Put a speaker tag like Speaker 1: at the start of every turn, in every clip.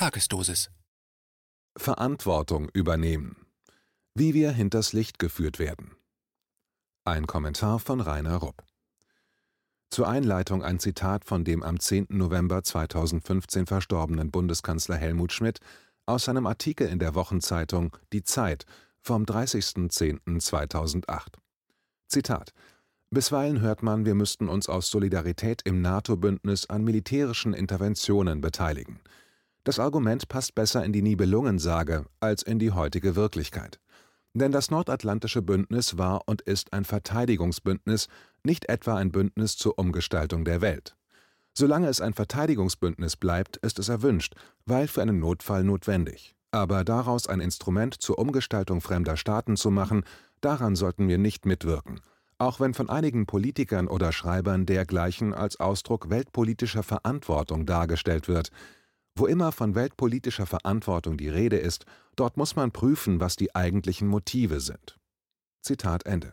Speaker 1: Tagesdosis.
Speaker 2: Verantwortung übernehmen. Wie wir hinters Licht geführt werden. Ein Kommentar von Rainer Rupp. Zur Einleitung ein Zitat von dem am 10. November 2015 verstorbenen Bundeskanzler Helmut Schmidt aus seinem Artikel in der Wochenzeitung Die Zeit vom 30.10.2008. Zitat Bisweilen hört man, wir müssten uns aus Solidarität im NATO-Bündnis an militärischen Interventionen beteiligen. Das Argument passt besser in die Nibelungensage als in die heutige Wirklichkeit. Denn das Nordatlantische Bündnis war und ist ein Verteidigungsbündnis, nicht etwa ein Bündnis zur Umgestaltung der Welt. Solange es ein Verteidigungsbündnis bleibt, ist es erwünscht, weil für einen Notfall notwendig. Aber daraus ein Instrument zur Umgestaltung fremder Staaten zu machen, daran sollten wir nicht mitwirken auch wenn von einigen Politikern oder Schreibern dergleichen als Ausdruck weltpolitischer Verantwortung dargestellt wird. Wo immer von weltpolitischer Verantwortung die Rede ist, dort muss man prüfen, was die eigentlichen Motive sind. Zitat Ende.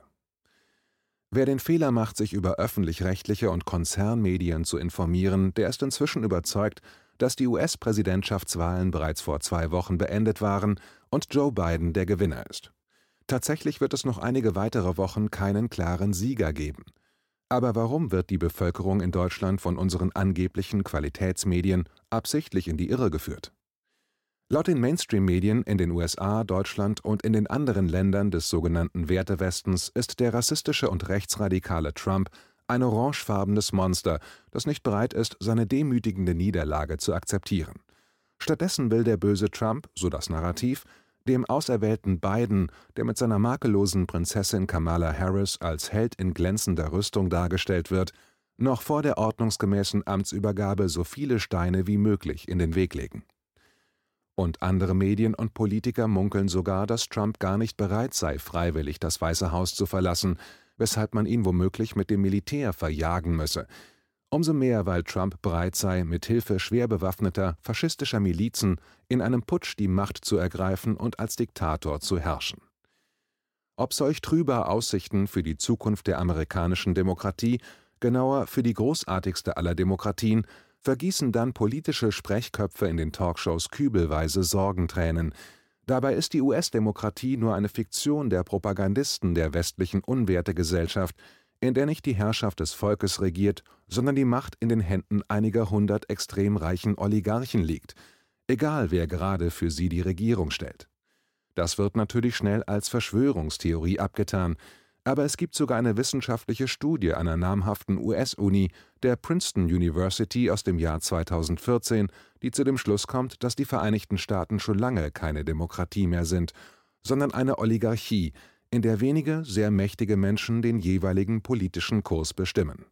Speaker 2: Wer den Fehler macht, sich über öffentlich-rechtliche und Konzernmedien zu informieren, der ist inzwischen überzeugt, dass die US-Präsidentschaftswahlen bereits vor zwei Wochen beendet waren und Joe Biden der Gewinner ist. Tatsächlich wird es noch einige weitere Wochen keinen klaren Sieger geben. Aber warum wird die Bevölkerung in Deutschland von unseren angeblichen Qualitätsmedien absichtlich in die Irre geführt? Laut den Mainstream-Medien in den USA, Deutschland und in den anderen Ländern des sogenannten Wertewestens ist der rassistische und rechtsradikale Trump ein orangefarbenes Monster, das nicht bereit ist, seine demütigende Niederlage zu akzeptieren. Stattdessen will der böse Trump, so das Narrativ, dem auserwählten Biden, der mit seiner makellosen Prinzessin Kamala Harris als Held in glänzender Rüstung dargestellt wird, noch vor der ordnungsgemäßen Amtsübergabe so viele Steine wie möglich in den Weg legen. Und andere Medien und Politiker munkeln sogar, dass Trump gar nicht bereit sei, freiwillig das Weiße Haus zu verlassen, weshalb man ihn womöglich mit dem Militär verjagen müsse, Umso mehr, weil Trump bereit sei, mit Hilfe schwer bewaffneter, faschistischer Milizen in einem Putsch die Macht zu ergreifen und als Diktator zu herrschen. Ob solch trüber Aussichten für die Zukunft der amerikanischen Demokratie, genauer für die großartigste aller Demokratien, vergießen dann politische Sprechköpfe in den Talkshows kübelweise Sorgentränen. Dabei ist die US-Demokratie nur eine Fiktion der Propagandisten der westlichen Unwertegesellschaft, in der nicht die Herrschaft des Volkes regiert, sondern die Macht in den Händen einiger hundert extrem reichen Oligarchen liegt, egal wer gerade für sie die Regierung stellt. Das wird natürlich schnell als Verschwörungstheorie abgetan, aber es gibt sogar eine wissenschaftliche Studie einer namhaften US-Uni, der Princeton University aus dem Jahr 2014, die zu dem Schluss kommt, dass die Vereinigten Staaten schon lange keine Demokratie mehr sind, sondern eine Oligarchie, in der wenige sehr mächtige Menschen den jeweiligen politischen Kurs bestimmen.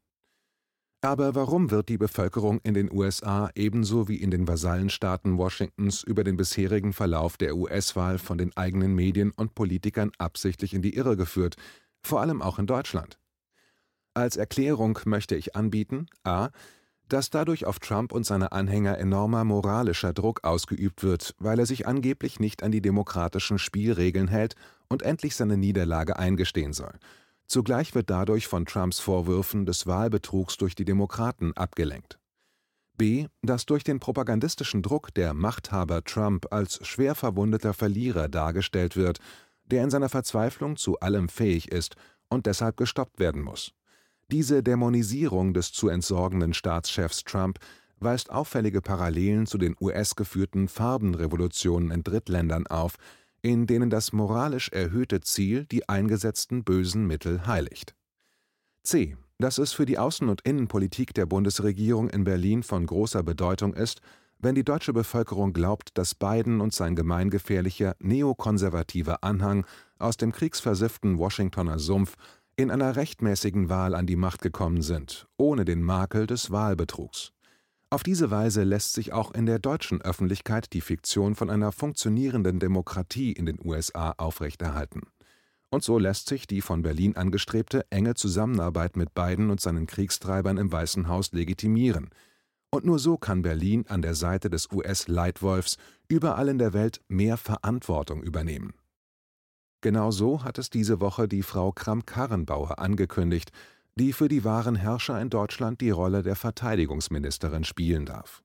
Speaker 2: Aber warum wird die Bevölkerung in den USA ebenso wie in den Vasallenstaaten Washingtons über den bisherigen Verlauf der US-Wahl von den eigenen Medien und Politikern absichtlich in die Irre geführt, vor allem auch in Deutschland? Als Erklärung möchte ich anbieten a dass dadurch auf Trump und seine Anhänger enormer moralischer Druck ausgeübt wird, weil er sich angeblich nicht an die demokratischen Spielregeln hält und endlich seine Niederlage eingestehen soll. Zugleich wird dadurch von Trumps Vorwürfen des Wahlbetrugs durch die Demokraten abgelenkt. B. Dass durch den propagandistischen Druck der Machthaber Trump als schwer verwundeter Verlierer dargestellt wird, der in seiner Verzweiflung zu allem fähig ist und deshalb gestoppt werden muss. Diese Dämonisierung des zu entsorgenden Staatschefs Trump weist auffällige Parallelen zu den US-geführten Farbenrevolutionen in Drittländern auf, in denen das moralisch erhöhte Ziel die eingesetzten bösen Mittel heiligt. C. Dass es für die Außen- und Innenpolitik der Bundesregierung in Berlin von großer Bedeutung ist, wenn die deutsche Bevölkerung glaubt, dass Biden und sein gemeingefährlicher neokonservativer Anhang aus dem kriegsversifften Washingtoner Sumpf in einer rechtmäßigen Wahl an die Macht gekommen sind, ohne den Makel des Wahlbetrugs. Auf diese Weise lässt sich auch in der deutschen Öffentlichkeit die Fiktion von einer funktionierenden Demokratie in den USA aufrechterhalten. Und so lässt sich die von Berlin angestrebte enge Zusammenarbeit mit Biden und seinen Kriegstreibern im Weißen Haus legitimieren. Und nur so kann Berlin an der Seite des US-Leitwolfs überall in der Welt mehr Verantwortung übernehmen. Genau so hat es diese Woche die Frau Kramp-Karrenbauer angekündigt, die für die wahren Herrscher in Deutschland die Rolle der Verteidigungsministerin spielen darf.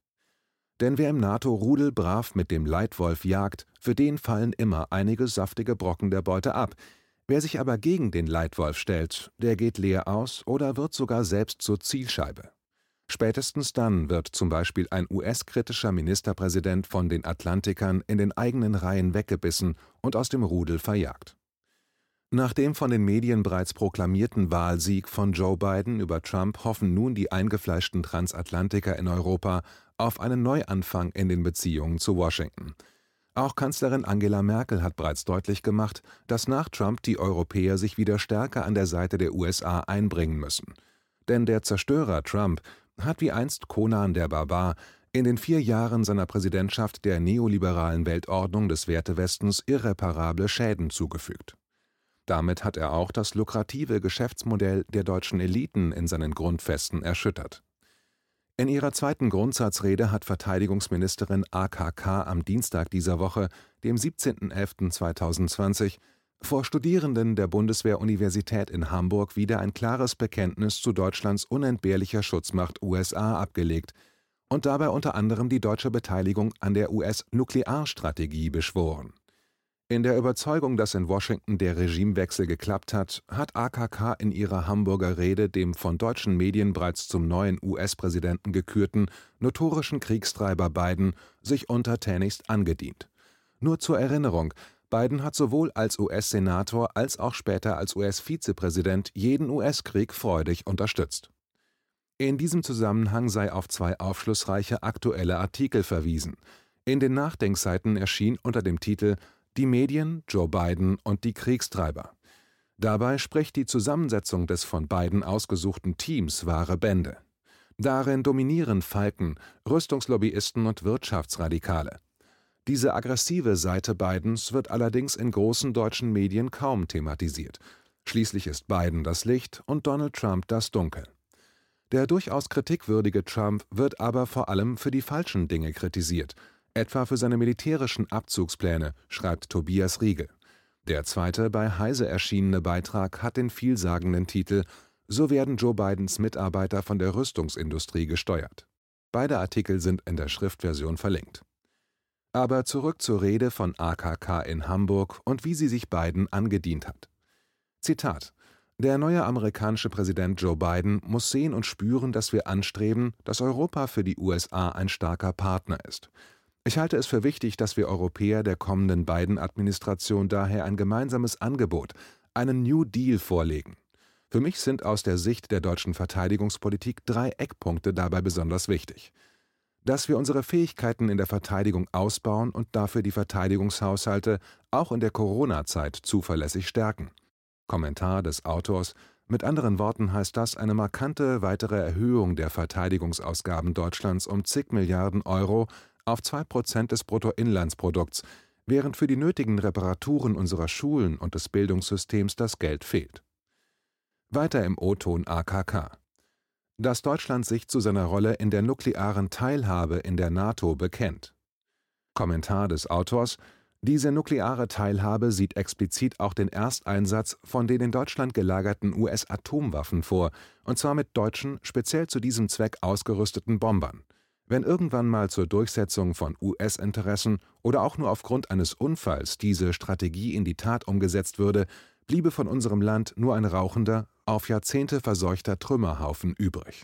Speaker 2: Denn wer im NATO-Rudel brav mit dem Leitwolf jagt, für den fallen immer einige saftige Brocken der Beute ab. Wer sich aber gegen den Leitwolf stellt, der geht leer aus oder wird sogar selbst zur Zielscheibe. Spätestens dann wird zum Beispiel ein US-kritischer Ministerpräsident von den Atlantikern in den eigenen Reihen weggebissen und aus dem Rudel verjagt. Nach dem von den Medien bereits proklamierten Wahlsieg von Joe Biden über Trump hoffen nun die eingefleischten Transatlantiker in Europa auf einen Neuanfang in den Beziehungen zu Washington. Auch Kanzlerin Angela Merkel hat bereits deutlich gemacht, dass nach Trump die Europäer sich wieder stärker an der Seite der USA einbringen müssen. Denn der Zerstörer Trump hat wie einst Conan der Barbar in den vier Jahren seiner Präsidentschaft der neoliberalen Weltordnung des Wertewestens irreparable Schäden zugefügt. Damit hat er auch das lukrative Geschäftsmodell der deutschen Eliten in seinen Grundfesten erschüttert. In ihrer zweiten Grundsatzrede hat Verteidigungsministerin AKK am Dienstag dieser Woche, dem 17.11.2020, vor Studierenden der Bundeswehr-Universität in Hamburg wieder ein klares Bekenntnis zu Deutschlands unentbehrlicher Schutzmacht USA abgelegt und dabei unter anderem die deutsche Beteiligung an der US-Nuklearstrategie beschworen. In der Überzeugung, dass in Washington der Regimewechsel geklappt hat, hat AKK in ihrer Hamburger Rede dem von deutschen Medien bereits zum neuen US-Präsidenten gekürten, notorischen Kriegstreiber Biden sich untertänigst angedient. Nur zur Erinnerung, Biden hat sowohl als US-Senator als auch später als US-Vizepräsident jeden US-Krieg freudig unterstützt. In diesem Zusammenhang sei auf zwei aufschlussreiche aktuelle Artikel verwiesen. In den Nachdenkseiten erschien unter dem Titel Die Medien, Joe Biden und die Kriegstreiber. Dabei spricht die Zusammensetzung des von Biden ausgesuchten Teams wahre Bände. Darin dominieren Falken, Rüstungslobbyisten und Wirtschaftsradikale. Diese aggressive Seite Bidens wird allerdings in großen deutschen Medien kaum thematisiert. Schließlich ist Biden das Licht und Donald Trump das Dunkel. Der durchaus kritikwürdige Trump wird aber vor allem für die falschen Dinge kritisiert, etwa für seine militärischen Abzugspläne, schreibt Tobias Riegel. Der zweite bei Heise erschienene Beitrag hat den vielsagenden Titel So werden Joe Bidens Mitarbeiter von der Rüstungsindustrie gesteuert. Beide Artikel sind in der Schriftversion verlinkt. Aber zurück zur Rede von AKK in Hamburg und wie sie sich Biden angedient hat. Zitat Der neue amerikanische Präsident Joe Biden muss sehen und spüren, dass wir anstreben, dass Europa für die USA ein starker Partner ist. Ich halte es für wichtig, dass wir Europäer der kommenden Biden-Administration daher ein gemeinsames Angebot, einen New Deal vorlegen. Für mich sind aus der Sicht der deutschen Verteidigungspolitik drei Eckpunkte dabei besonders wichtig dass wir unsere Fähigkeiten in der Verteidigung ausbauen und dafür die Verteidigungshaushalte auch in der Corona-Zeit zuverlässig stärken. Kommentar des Autors Mit anderen Worten heißt das eine markante weitere Erhöhung der Verteidigungsausgaben Deutschlands um zig Milliarden Euro auf zwei Prozent des Bruttoinlandsprodukts, während für die nötigen Reparaturen unserer Schulen und des Bildungssystems das Geld fehlt. Weiter im O-Ton AKK dass Deutschland sich zu seiner Rolle in der nuklearen Teilhabe in der NATO bekennt. Kommentar des Autors Diese nukleare Teilhabe sieht explizit auch den Ersteinsatz von den in Deutschland gelagerten US-Atomwaffen vor, und zwar mit deutschen, speziell zu diesem Zweck ausgerüsteten Bombern. Wenn irgendwann mal zur Durchsetzung von US-Interessen oder auch nur aufgrund eines Unfalls diese Strategie in die Tat umgesetzt würde, bliebe von unserem Land nur ein rauchender, auf Jahrzehnte verseuchter Trümmerhaufen übrig.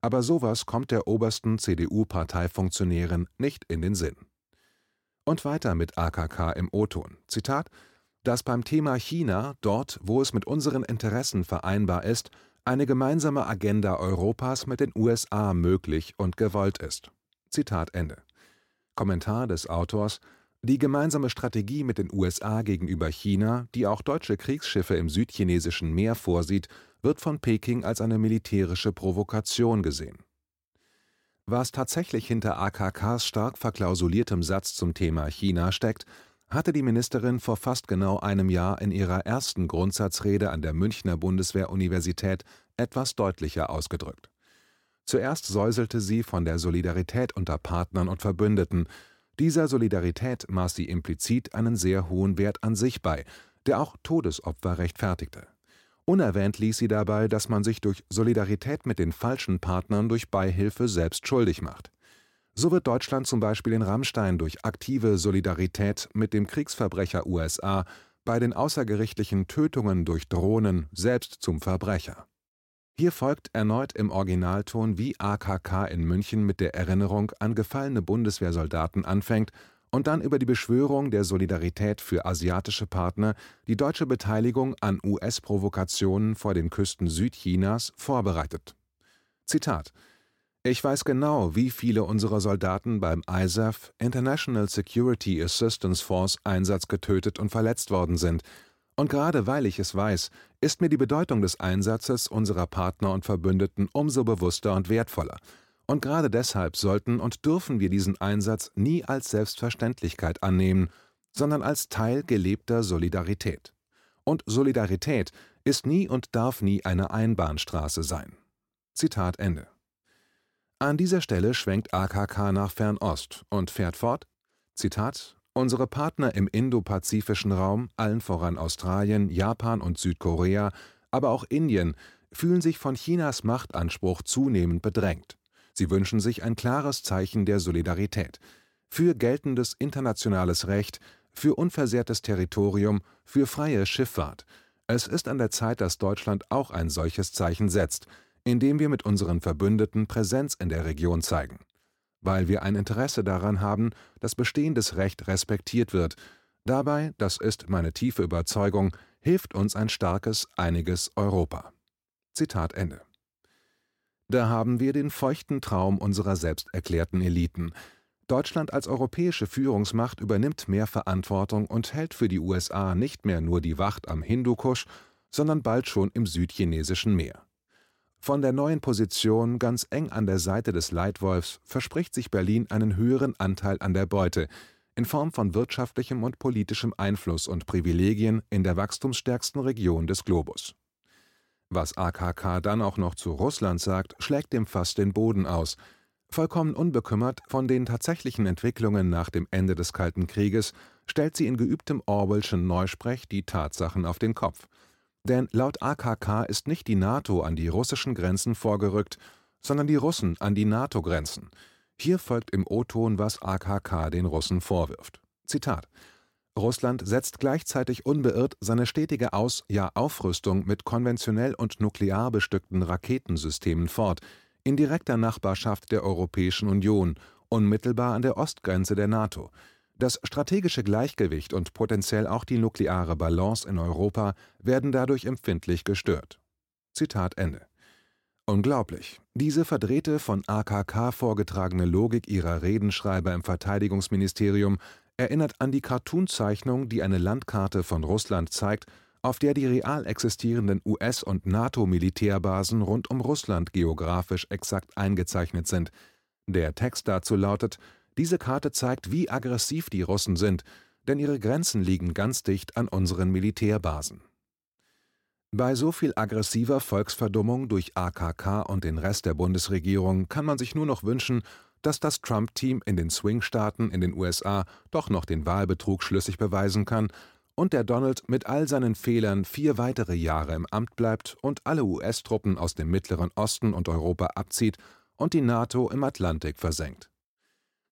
Speaker 2: Aber sowas kommt der obersten CDU-Parteifunktionärin nicht in den Sinn. Und weiter mit AKK im O-Ton. Zitat: Dass beim Thema China, dort, wo es mit unseren Interessen vereinbar ist, eine gemeinsame Agenda Europas mit den USA möglich und gewollt ist. Zitat Ende. Kommentar des Autors die gemeinsame Strategie mit den USA gegenüber China, die auch deutsche Kriegsschiffe im Südchinesischen Meer vorsieht, wird von Peking als eine militärische Provokation gesehen. Was tatsächlich hinter AKKs stark verklausuliertem Satz zum Thema China steckt, hatte die Ministerin vor fast genau einem Jahr in ihrer ersten Grundsatzrede an der Münchner Bundeswehr-Universität etwas deutlicher ausgedrückt. Zuerst säuselte sie von der Solidarität unter Partnern und Verbündeten, dieser Solidarität maß sie implizit einen sehr hohen Wert an sich bei, der auch Todesopfer rechtfertigte. Unerwähnt ließ sie dabei, dass man sich durch Solidarität mit den falschen Partnern durch Beihilfe selbst schuldig macht. So wird Deutschland zum Beispiel in Rammstein durch aktive Solidarität mit dem Kriegsverbrecher USA bei den außergerichtlichen Tötungen durch Drohnen selbst zum Verbrecher. Hier folgt erneut im Originalton, wie AKK in München mit der Erinnerung an gefallene Bundeswehrsoldaten anfängt und dann über die Beschwörung der Solidarität für asiatische Partner die deutsche Beteiligung an US-Provokationen vor den Küsten Südchinas vorbereitet. Zitat ich weiß genau, wie viele unserer Soldaten beim ISAF International Security Assistance Force Einsatz getötet und verletzt worden sind, und gerade weil ich es weiß, ist mir die Bedeutung des Einsatzes unserer Partner und Verbündeten umso bewusster und wertvoller, und gerade deshalb sollten und dürfen wir diesen Einsatz nie als Selbstverständlichkeit annehmen, sondern als Teil gelebter Solidarität. Und Solidarität ist nie und darf nie eine Einbahnstraße sein. Zitat Ende. An dieser Stelle schwenkt AKK nach Fernost und fährt fort: Zitat: Unsere Partner im indopazifischen Raum, allen voran Australien, Japan und Südkorea, aber auch Indien, fühlen sich von Chinas Machtanspruch zunehmend bedrängt. Sie wünschen sich ein klares Zeichen der Solidarität für geltendes internationales Recht, für unversehrtes Territorium, für freie Schifffahrt. Es ist an der Zeit, dass Deutschland auch ein solches Zeichen setzt indem wir mit unseren Verbündeten Präsenz in der Region zeigen, weil wir ein Interesse daran haben, dass bestehendes Recht respektiert wird. Dabei, das ist meine tiefe Überzeugung, hilft uns ein starkes, einiges Europa. Zitat Ende. Da haben wir den feuchten Traum unserer selbsterklärten Eliten. Deutschland als europäische Führungsmacht übernimmt mehr Verantwortung und hält für die USA nicht mehr nur die Wacht am Hindukusch, sondern bald schon im südchinesischen Meer. Von der neuen Position ganz eng an der Seite des Leitwolfs verspricht sich Berlin einen höheren Anteil an der Beute in Form von wirtschaftlichem und politischem Einfluss und Privilegien in der wachstumsstärksten Region des Globus. Was AKK dann auch noch zu Russland sagt, schlägt dem Fass den Boden aus. Vollkommen unbekümmert von den tatsächlichen Entwicklungen nach dem Ende des Kalten Krieges stellt sie in geübtem Orwellschen Neusprech die Tatsachen auf den Kopf – denn laut AKK ist nicht die NATO an die russischen Grenzen vorgerückt, sondern die Russen an die NATO-Grenzen. Hier folgt im O-Ton, was AKK den Russen vorwirft. Zitat Russland setzt gleichzeitig unbeirrt seine stetige Aus-, ja Aufrüstung mit konventionell und nuklear bestückten Raketensystemen fort, in direkter Nachbarschaft der Europäischen Union, unmittelbar an der Ostgrenze der NATO. Das strategische Gleichgewicht und potenziell auch die nukleare Balance in Europa werden dadurch empfindlich gestört. Zitat Ende. Unglaublich. Diese verdrehte, von AKK vorgetragene Logik ihrer Redenschreiber im Verteidigungsministerium erinnert an die Cartoonzeichnung, die eine Landkarte von Russland zeigt, auf der die real existierenden US- und NATO-Militärbasen rund um Russland geografisch exakt eingezeichnet sind. Der Text dazu lautet diese Karte zeigt, wie aggressiv die Russen sind, denn ihre Grenzen liegen ganz dicht an unseren Militärbasen. Bei so viel aggressiver Volksverdummung durch AKK und den Rest der Bundesregierung kann man sich nur noch wünschen, dass das Trump-Team in den Swing-Staaten in den USA doch noch den Wahlbetrug schlüssig beweisen kann und der Donald mit all seinen Fehlern vier weitere Jahre im Amt bleibt und alle US-Truppen aus dem Mittleren Osten und Europa abzieht und die NATO im Atlantik versenkt.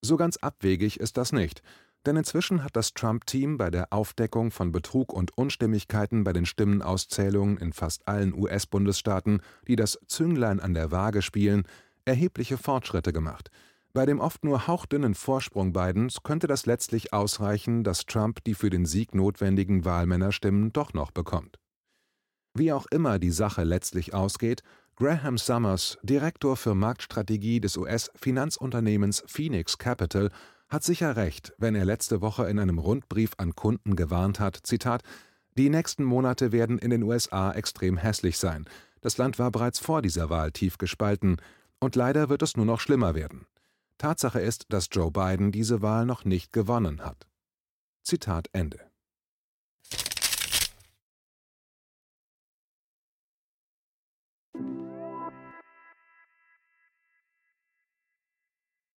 Speaker 2: So ganz abwegig ist das nicht, denn inzwischen hat das Trump-Team bei der Aufdeckung von Betrug und Unstimmigkeiten bei den Stimmenauszählungen in fast allen US-Bundesstaaten, die das Zünglein an der Waage spielen, erhebliche Fortschritte gemacht. Bei dem oft nur hauchdünnen Vorsprung Bidens könnte das letztlich ausreichen, dass Trump die für den Sieg notwendigen Wahlmännerstimmen doch noch bekommt. Wie auch immer die Sache letztlich ausgeht, Graham Summers, Direktor für Marktstrategie des US-Finanzunternehmens Phoenix Capital, hat sicher recht, wenn er letzte Woche in einem Rundbrief an Kunden gewarnt hat: Zitat, Die nächsten Monate werden in den USA extrem hässlich sein. Das Land war bereits vor dieser Wahl tief gespalten, und leider wird es nur noch schlimmer werden. Tatsache ist, dass Joe Biden diese Wahl noch nicht gewonnen hat. Zitat Ende